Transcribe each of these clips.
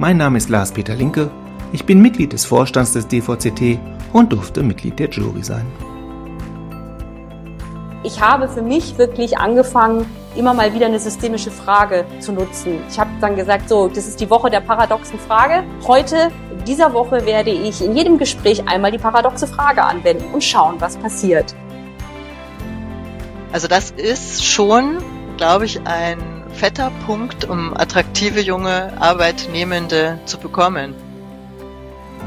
Mein Name ist Lars-Peter Linke, ich bin Mitglied des Vorstands des DVCT und durfte Mitglied der Jury sein. Ich habe für mich wirklich angefangen, immer mal wieder eine systemische Frage zu nutzen. Ich habe dann gesagt, so, das ist die Woche der paradoxen Frage. Heute, in dieser Woche, werde ich in jedem Gespräch einmal die paradoxe Frage anwenden und schauen, was passiert. Also das ist schon, glaube ich, ein fetter Punkt, um attraktive junge Arbeitnehmende zu bekommen.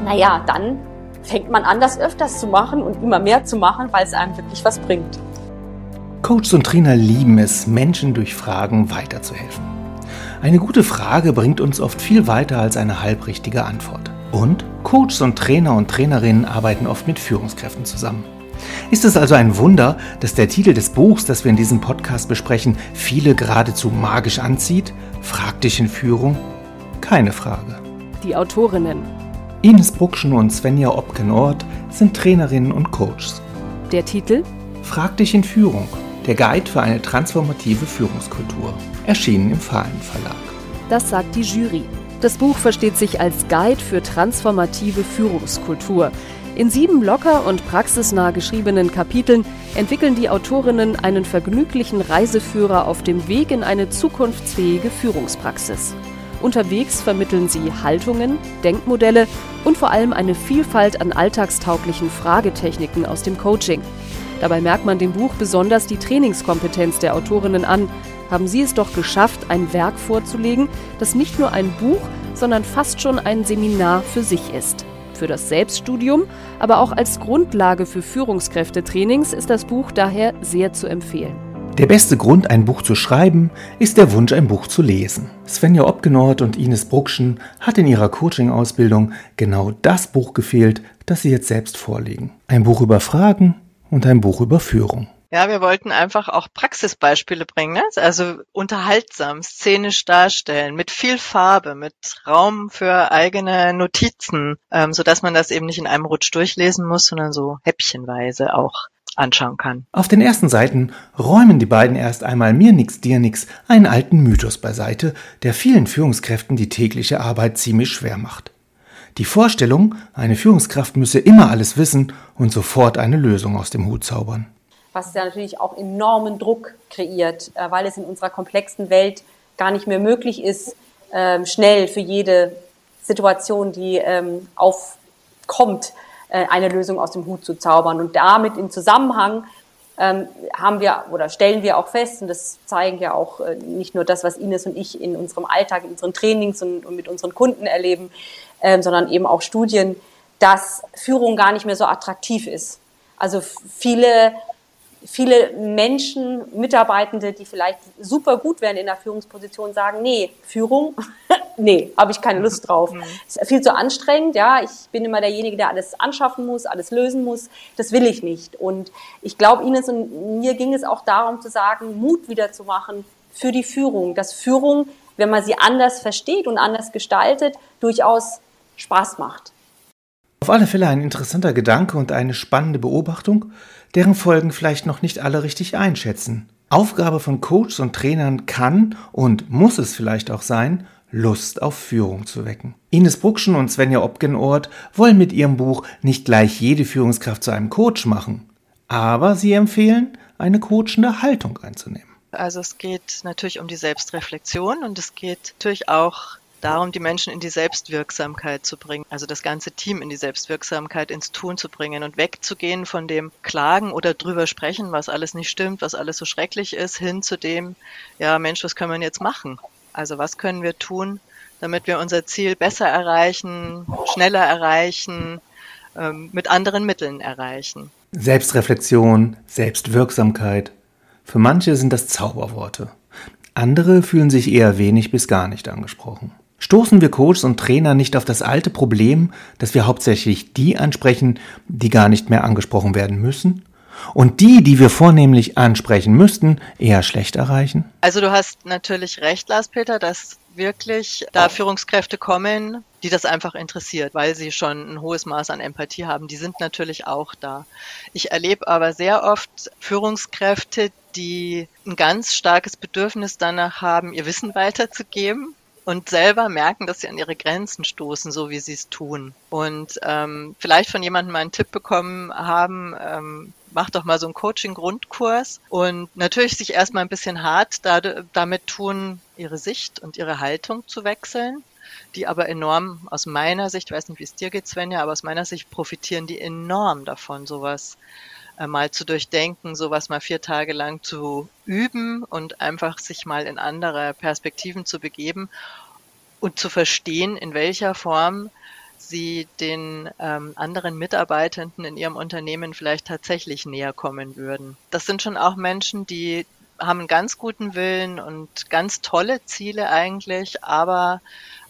Naja, dann fängt man an, das öfters zu machen und immer mehr zu machen, weil es einem wirklich was bringt. Coaches und Trainer lieben es, Menschen durch Fragen weiterzuhelfen. Eine gute Frage bringt uns oft viel weiter als eine halbrichtige Antwort. Und Coaches und Trainer und Trainerinnen arbeiten oft mit Führungskräften zusammen. Ist es also ein Wunder, dass der Titel des Buchs, das wir in diesem Podcast besprechen, viele geradezu magisch anzieht? Frag dich in Führung? Keine Frage. Die Autorinnen. Ines Bruckschen und Svenja Opkenort sind Trainerinnen und Coaches. Der Titel? Frag dich in Führung. Der Guide für eine transformative Führungskultur. Erschienen im Fahlen Verlag. Das sagt die Jury. Das Buch versteht sich als Guide für transformative Führungskultur. In sieben locker und praxisnah geschriebenen Kapiteln entwickeln die Autorinnen einen vergnüglichen Reiseführer auf dem Weg in eine zukunftsfähige Führungspraxis. Unterwegs vermitteln sie Haltungen, Denkmodelle und vor allem eine Vielfalt an alltagstauglichen Fragetechniken aus dem Coaching. Dabei merkt man dem Buch besonders die Trainingskompetenz der Autorinnen an. Haben sie es doch geschafft, ein Werk vorzulegen, das nicht nur ein Buch, sondern fast schon ein Seminar für sich ist. Für das Selbststudium, aber auch als Grundlage für Führungskräftetrainings ist das Buch daher sehr zu empfehlen. Der beste Grund, ein Buch zu schreiben, ist der Wunsch, ein Buch zu lesen. Svenja Obgenort und Ines Bruckschen hat in ihrer Coaching-Ausbildung genau das Buch gefehlt, das sie jetzt selbst vorlegen. Ein Buch über Fragen und ein Buch über Führung. Ja, wir wollten einfach auch Praxisbeispiele bringen, ne? also unterhaltsam, szenisch darstellen, mit viel Farbe, mit Raum für eigene Notizen, ähm, so dass man das eben nicht in einem Rutsch durchlesen muss, sondern so häppchenweise auch anschauen kann. Auf den ersten Seiten räumen die beiden erst einmal mir nix, dir nix einen alten Mythos beiseite, der vielen Führungskräften die tägliche Arbeit ziemlich schwer macht. Die Vorstellung, eine Führungskraft müsse immer alles wissen und sofort eine Lösung aus dem Hut zaubern was ja natürlich auch enormen Druck kreiert, äh, weil es in unserer komplexen Welt gar nicht mehr möglich ist, ähm, schnell für jede Situation, die ähm, aufkommt, äh, eine Lösung aus dem Hut zu zaubern. Und damit im Zusammenhang ähm, haben wir oder stellen wir auch fest, und das zeigen ja auch äh, nicht nur das, was Ines und ich in unserem Alltag, in unseren Trainings und, mit unseren Kunden erleben, sondern eben auch Studien, dass Führung gar nicht mehr so attraktiv ist. Also viele viele Menschen, Mitarbeitende, die vielleicht super gut wären in der Führungsposition, sagen, nee, Führung, nee, habe ich keine Lust drauf. Mhm. Ist viel zu anstrengend, ja. Ich bin immer derjenige, der alles anschaffen muss, alles lösen muss. Das will ich nicht. Und ich glaube, Ines und mir ging es auch darum zu sagen, Mut wieder zu machen für die Führung. Dass Führung, wenn man sie anders versteht und anders gestaltet, durchaus Spaß macht. Auf alle Fälle ein interessanter Gedanke und eine spannende Beobachtung deren Folgen vielleicht noch nicht alle richtig einschätzen. Aufgabe von Coaches und Trainern kann und muss es vielleicht auch sein, Lust auf Führung zu wecken. Ines Bruckschen und Svenja Opgenort wollen mit ihrem Buch nicht gleich jede Führungskraft zu einem Coach machen, aber sie empfehlen, eine coachende Haltung einzunehmen. Also es geht natürlich um die Selbstreflexion und es geht natürlich auch darum, die Menschen in die Selbstwirksamkeit zu bringen, also das ganze Team in die Selbstwirksamkeit ins Tun zu bringen und wegzugehen von dem Klagen oder drüber sprechen, was alles nicht stimmt, was alles so schrecklich ist, hin zu dem, ja Mensch, was können wir jetzt machen? Also was können wir tun, damit wir unser Ziel besser erreichen, schneller erreichen, ähm, mit anderen Mitteln erreichen. Selbstreflexion, Selbstwirksamkeit. Für manche sind das Zauberworte. Andere fühlen sich eher wenig bis gar nicht angesprochen. Stoßen wir Coaches und Trainer nicht auf das alte Problem, dass wir hauptsächlich die ansprechen, die gar nicht mehr angesprochen werden müssen? Und die, die wir vornehmlich ansprechen müssten, eher schlecht erreichen? Also du hast natürlich recht, Lars Peter, dass wirklich da Führungskräfte kommen, die das einfach interessiert, weil sie schon ein hohes Maß an Empathie haben. Die sind natürlich auch da. Ich erlebe aber sehr oft Führungskräfte, die ein ganz starkes Bedürfnis danach haben, ihr Wissen weiterzugeben und selber merken, dass sie an ihre Grenzen stoßen, so wie sie es tun. Und ähm, vielleicht von jemandem mal einen Tipp bekommen haben, ähm, mach doch mal so einen Coaching-Grundkurs und natürlich sich erstmal ein bisschen hart da, damit tun, ihre Sicht und ihre Haltung zu wechseln, die aber enorm aus meiner Sicht, ich weiß nicht, wie es dir geht, Svenja, aber aus meiner Sicht profitieren die enorm davon, sowas mal zu durchdenken, sowas mal vier Tage lang zu üben und einfach sich mal in andere Perspektiven zu begeben und zu verstehen, in welcher Form sie den ähm, anderen Mitarbeitenden in ihrem Unternehmen vielleicht tatsächlich näher kommen würden. Das sind schon auch Menschen, die haben einen ganz guten Willen und ganz tolle Ziele eigentlich, aber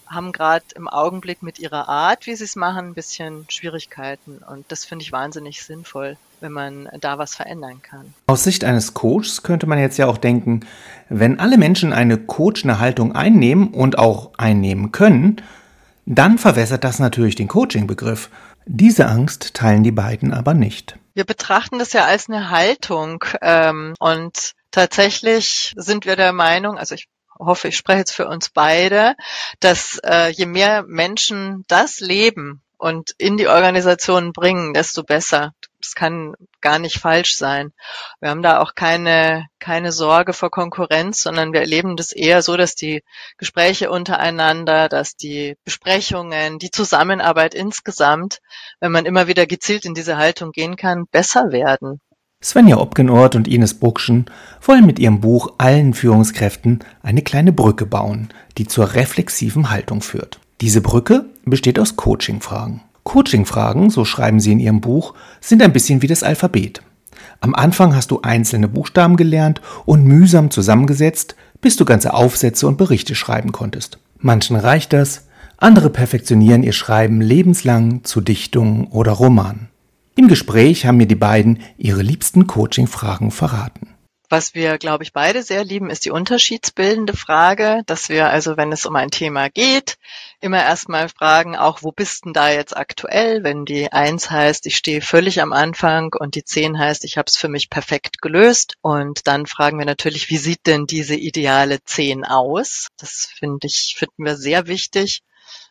haben gerade im Augenblick mit ihrer Art, wie sie es machen, ein bisschen Schwierigkeiten. Und das finde ich wahnsinnig sinnvoll, wenn man da was verändern kann. Aus Sicht eines Coaches könnte man jetzt ja auch denken, wenn alle Menschen eine coachende Haltung einnehmen und auch einnehmen können, dann verwässert das natürlich den Coaching-Begriff. Diese Angst teilen die beiden aber nicht. Wir betrachten das ja als eine Haltung ähm, und tatsächlich sind wir der Meinung, also ich hoffe, ich spreche jetzt für uns beide, dass äh, je mehr Menschen das leben und in die Organisationen bringen, desto besser. Das kann gar nicht falsch sein. Wir haben da auch keine, keine Sorge vor Konkurrenz, sondern wir erleben das eher so, dass die Gespräche untereinander, dass die Besprechungen, die Zusammenarbeit insgesamt, wenn man immer wieder gezielt in diese Haltung gehen kann, besser werden. Svenja Opgenort und Ines Buckschen wollen mit ihrem Buch allen Führungskräften eine kleine Brücke bauen, die zur reflexiven Haltung führt. Diese Brücke besteht aus Coaching-Fragen. Coaching-Fragen, so schreiben sie in ihrem Buch, sind ein bisschen wie das Alphabet. Am Anfang hast du einzelne Buchstaben gelernt und mühsam zusammengesetzt, bis du ganze Aufsätze und Berichte schreiben konntest. Manchen reicht das, andere perfektionieren ihr Schreiben lebenslang zu Dichtungen oder Romanen. Im Gespräch haben mir die beiden ihre liebsten Coaching-Fragen verraten. Was wir, glaube ich, beide sehr lieben, ist die unterschiedsbildende Frage, dass wir also, wenn es um ein Thema geht, immer erstmal fragen, auch wo bist denn da jetzt aktuell, wenn die Eins heißt, ich stehe völlig am Anfang und die Zehn heißt, ich habe es für mich perfekt gelöst. Und dann fragen wir natürlich, wie sieht denn diese ideale Zehn aus? Das finde ich, finden wir sehr wichtig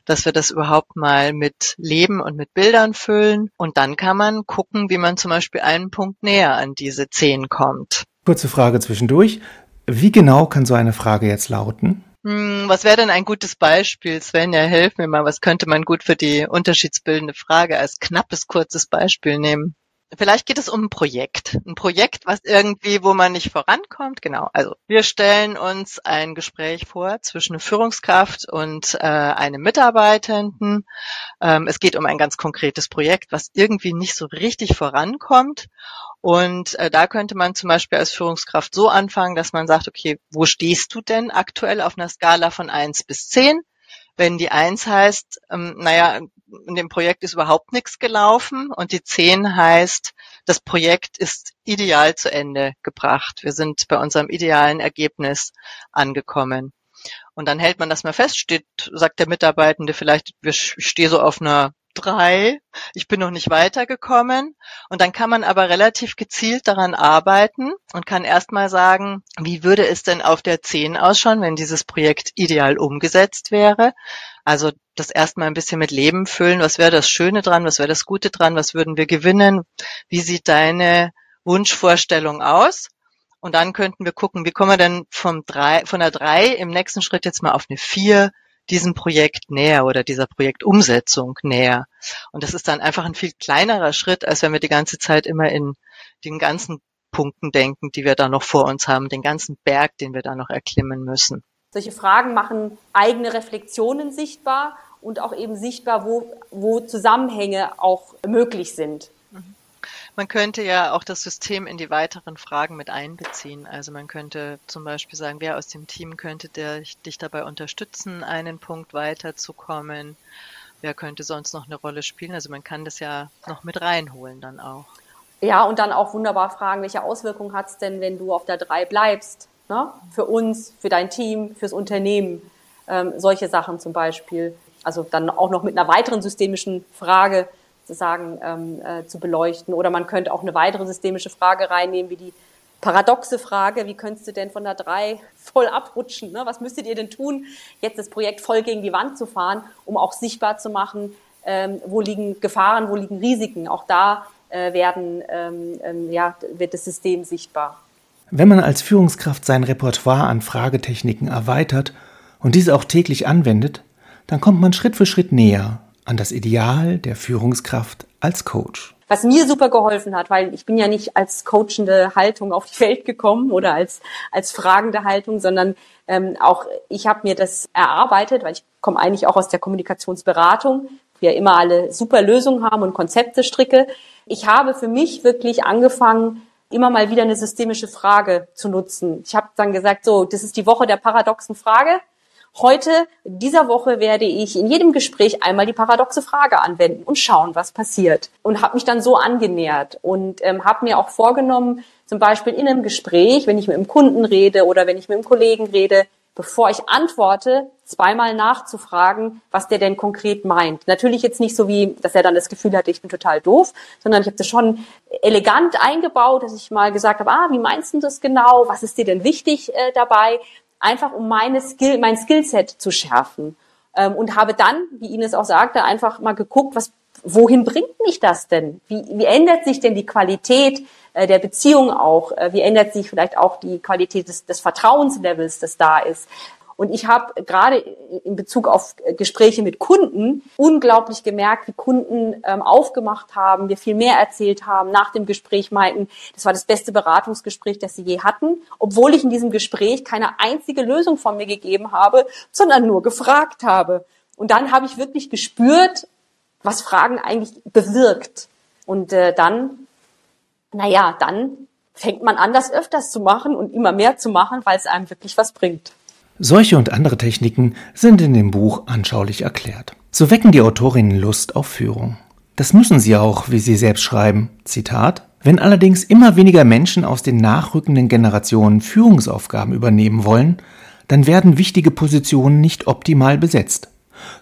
dass wir das überhaupt mal mit Leben und mit Bildern füllen. Und dann kann man gucken, wie man zum Beispiel einen Punkt näher an diese zehn kommt. Kurze Frage zwischendurch. Wie genau kann so eine Frage jetzt lauten? Hm, was wäre denn ein gutes Beispiel? Svenja, helf mir mal. Was könnte man gut für die unterschiedsbildende Frage als knappes, kurzes Beispiel nehmen? Vielleicht geht es um ein Projekt. Ein Projekt, was irgendwie, wo man nicht vorankommt. Genau. Also wir stellen uns ein Gespräch vor zwischen Führungskraft und äh, einem Mitarbeitenden. Ähm, es geht um ein ganz konkretes Projekt, was irgendwie nicht so richtig vorankommt. Und äh, da könnte man zum Beispiel als Führungskraft so anfangen, dass man sagt, okay, wo stehst du denn aktuell auf einer Skala von eins bis zehn? Wenn die eins heißt, ähm, naja, in dem Projekt ist überhaupt nichts gelaufen und die 10 heißt, das Projekt ist ideal zu Ende gebracht. Wir sind bei unserem idealen Ergebnis angekommen. Und dann hält man das mal fest, steht, sagt der Mitarbeitende vielleicht, ich stehe so auf einer drei, ich bin noch nicht weitergekommen. Und dann kann man aber relativ gezielt daran arbeiten und kann erstmal sagen, wie würde es denn auf der zehn ausschauen, wenn dieses Projekt ideal umgesetzt wäre? Also das erstmal ein bisschen mit Leben füllen. Was wäre das Schöne dran? Was wäre das Gute dran? Was würden wir gewinnen? Wie sieht deine Wunschvorstellung aus? Und dann könnten wir gucken, wie kommen wir denn vom drei, von der drei im nächsten Schritt jetzt mal auf eine vier, diesem Projekt näher oder dieser Projektumsetzung näher. Und das ist dann einfach ein viel kleinerer Schritt, als wenn wir die ganze Zeit immer in den ganzen Punkten denken, die wir da noch vor uns haben, den ganzen Berg, den wir da noch erklimmen müssen. Solche Fragen machen eigene Reflexionen sichtbar und auch eben sichtbar, wo, wo Zusammenhänge auch möglich sind. Man könnte ja auch das System in die weiteren Fragen mit einbeziehen. Also man könnte zum Beispiel sagen, wer aus dem Team könnte der, dich dabei unterstützen, einen Punkt weiterzukommen? Wer könnte sonst noch eine Rolle spielen? Also man kann das ja noch mit reinholen dann auch. Ja, und dann auch wunderbar fragen, welche Auswirkungen hat es denn, wenn du auf der 3 bleibst? Ne? Für uns, für dein Team, fürs Unternehmen. Ähm, solche Sachen zum Beispiel. Also dann auch noch mit einer weiteren systemischen Frage sozusagen ähm, äh, zu beleuchten. Oder man könnte auch eine weitere systemische Frage reinnehmen, wie die paradoxe Frage, wie könntest du denn von der 3 voll abrutschen? Ne? Was müsstet ihr denn tun, jetzt das Projekt voll gegen die Wand zu fahren, um auch sichtbar zu machen, ähm, wo liegen Gefahren, wo liegen Risiken? Auch da äh, werden, ähm, ähm, ja, wird das System sichtbar. Wenn man als Führungskraft sein Repertoire an Fragetechniken erweitert und diese auch täglich anwendet, dann kommt man Schritt für Schritt näher an das Ideal der Führungskraft als Coach. Was mir super geholfen hat, weil ich bin ja nicht als coachende Haltung auf die Welt gekommen oder als, als fragende Haltung, sondern ähm, auch ich habe mir das erarbeitet, weil ich komme eigentlich auch aus der Kommunikationsberatung, wir immer alle super Lösungen haben und Konzepte stricke. Ich habe für mich wirklich angefangen, immer mal wieder eine systemische Frage zu nutzen. Ich habe dann gesagt, so, das ist die Woche der paradoxen Frage. Heute, dieser Woche, werde ich in jedem Gespräch einmal die paradoxe Frage anwenden und schauen, was passiert. Und habe mich dann so angenähert und ähm, habe mir auch vorgenommen, zum Beispiel in einem Gespräch, wenn ich mit einem Kunden rede oder wenn ich mit einem Kollegen rede, bevor ich antworte, zweimal nachzufragen, was der denn konkret meint. Natürlich jetzt nicht so wie, dass er dann das Gefühl hatte, ich bin total doof, sondern ich habe das schon elegant eingebaut, dass ich mal gesagt habe, ah, wie meinst du das genau? Was ist dir denn wichtig äh, dabei? Einfach um meine Skill, mein Skillset zu schärfen. Ähm, und habe dann, wie Ines auch sagte, einfach mal geguckt, was, wohin bringt mich das denn? Wie, wie ändert sich denn die Qualität äh, der Beziehung auch? Äh, wie ändert sich vielleicht auch die Qualität des, des Vertrauenslevels, das da ist? Und ich habe gerade in Bezug auf Gespräche mit Kunden unglaublich gemerkt, wie Kunden ähm, aufgemacht haben, mir viel mehr erzählt haben, nach dem Gespräch meinten, das war das beste Beratungsgespräch, das sie je hatten, obwohl ich in diesem Gespräch keine einzige Lösung von mir gegeben habe, sondern nur gefragt habe. Und dann habe ich wirklich gespürt, was Fragen eigentlich bewirkt. Und äh, dann, naja, dann fängt man an, das öfters zu machen und immer mehr zu machen, weil es einem wirklich was bringt. Solche und andere Techniken sind in dem Buch anschaulich erklärt. So wecken die Autorinnen Lust auf Führung. Das müssen sie auch, wie sie selbst schreiben. Zitat wenn allerdings immer weniger Menschen aus den nachrückenden Generationen Führungsaufgaben übernehmen wollen, dann werden wichtige Positionen nicht optimal besetzt.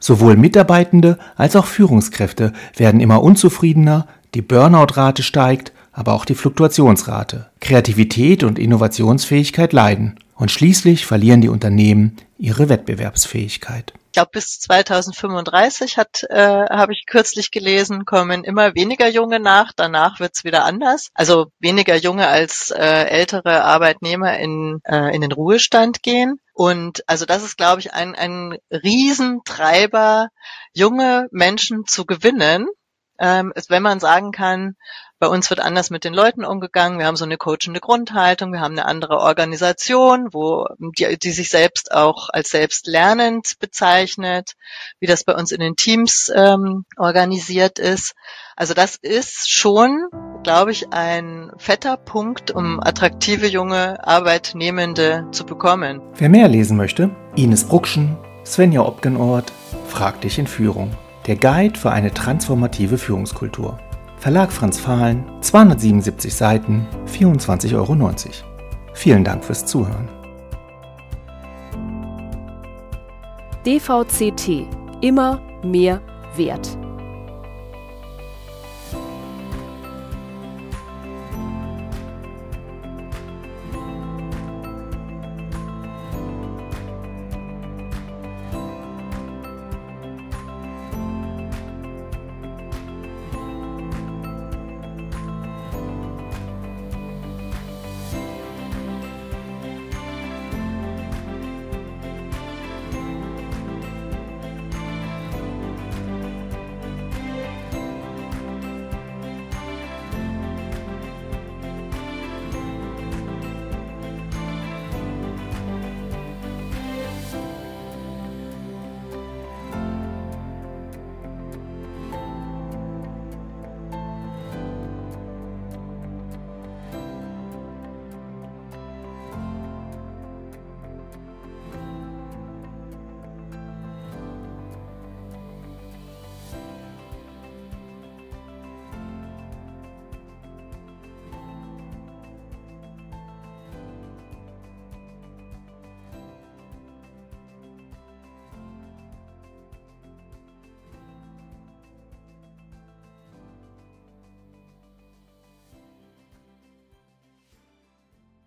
Sowohl Mitarbeitende als auch Führungskräfte werden immer unzufriedener, die Burnout-Rate steigt, aber auch die Fluktuationsrate. Kreativität und Innovationsfähigkeit leiden. Und schließlich verlieren die Unternehmen ihre Wettbewerbsfähigkeit. Ich glaube, bis 2035 hat, äh, habe ich kürzlich gelesen, kommen immer weniger Junge nach. Danach wird's wieder anders. Also weniger Junge als äh, ältere Arbeitnehmer in, äh, in den Ruhestand gehen. Und also das ist, glaube ich, ein, ein Riesentreiber, junge Menschen zu gewinnen, ähm, ist, wenn man sagen kann, bei uns wird anders mit den Leuten umgegangen. Wir haben so eine coachende Grundhaltung. Wir haben eine andere Organisation, wo die, die sich selbst auch als selbstlernend bezeichnet, wie das bei uns in den Teams ähm, organisiert ist. Also das ist schon, glaube ich, ein fetter Punkt, um attraktive junge Arbeitnehmende zu bekommen. Wer mehr lesen möchte, Ines Bruckschen, Svenja Opgenort, Frag dich in Führung. Der Guide für eine transformative Führungskultur. Verlag Franz Fahlen, 277 Seiten, 24,90 Euro. Vielen Dank fürs Zuhören. DVCT. Immer mehr Wert.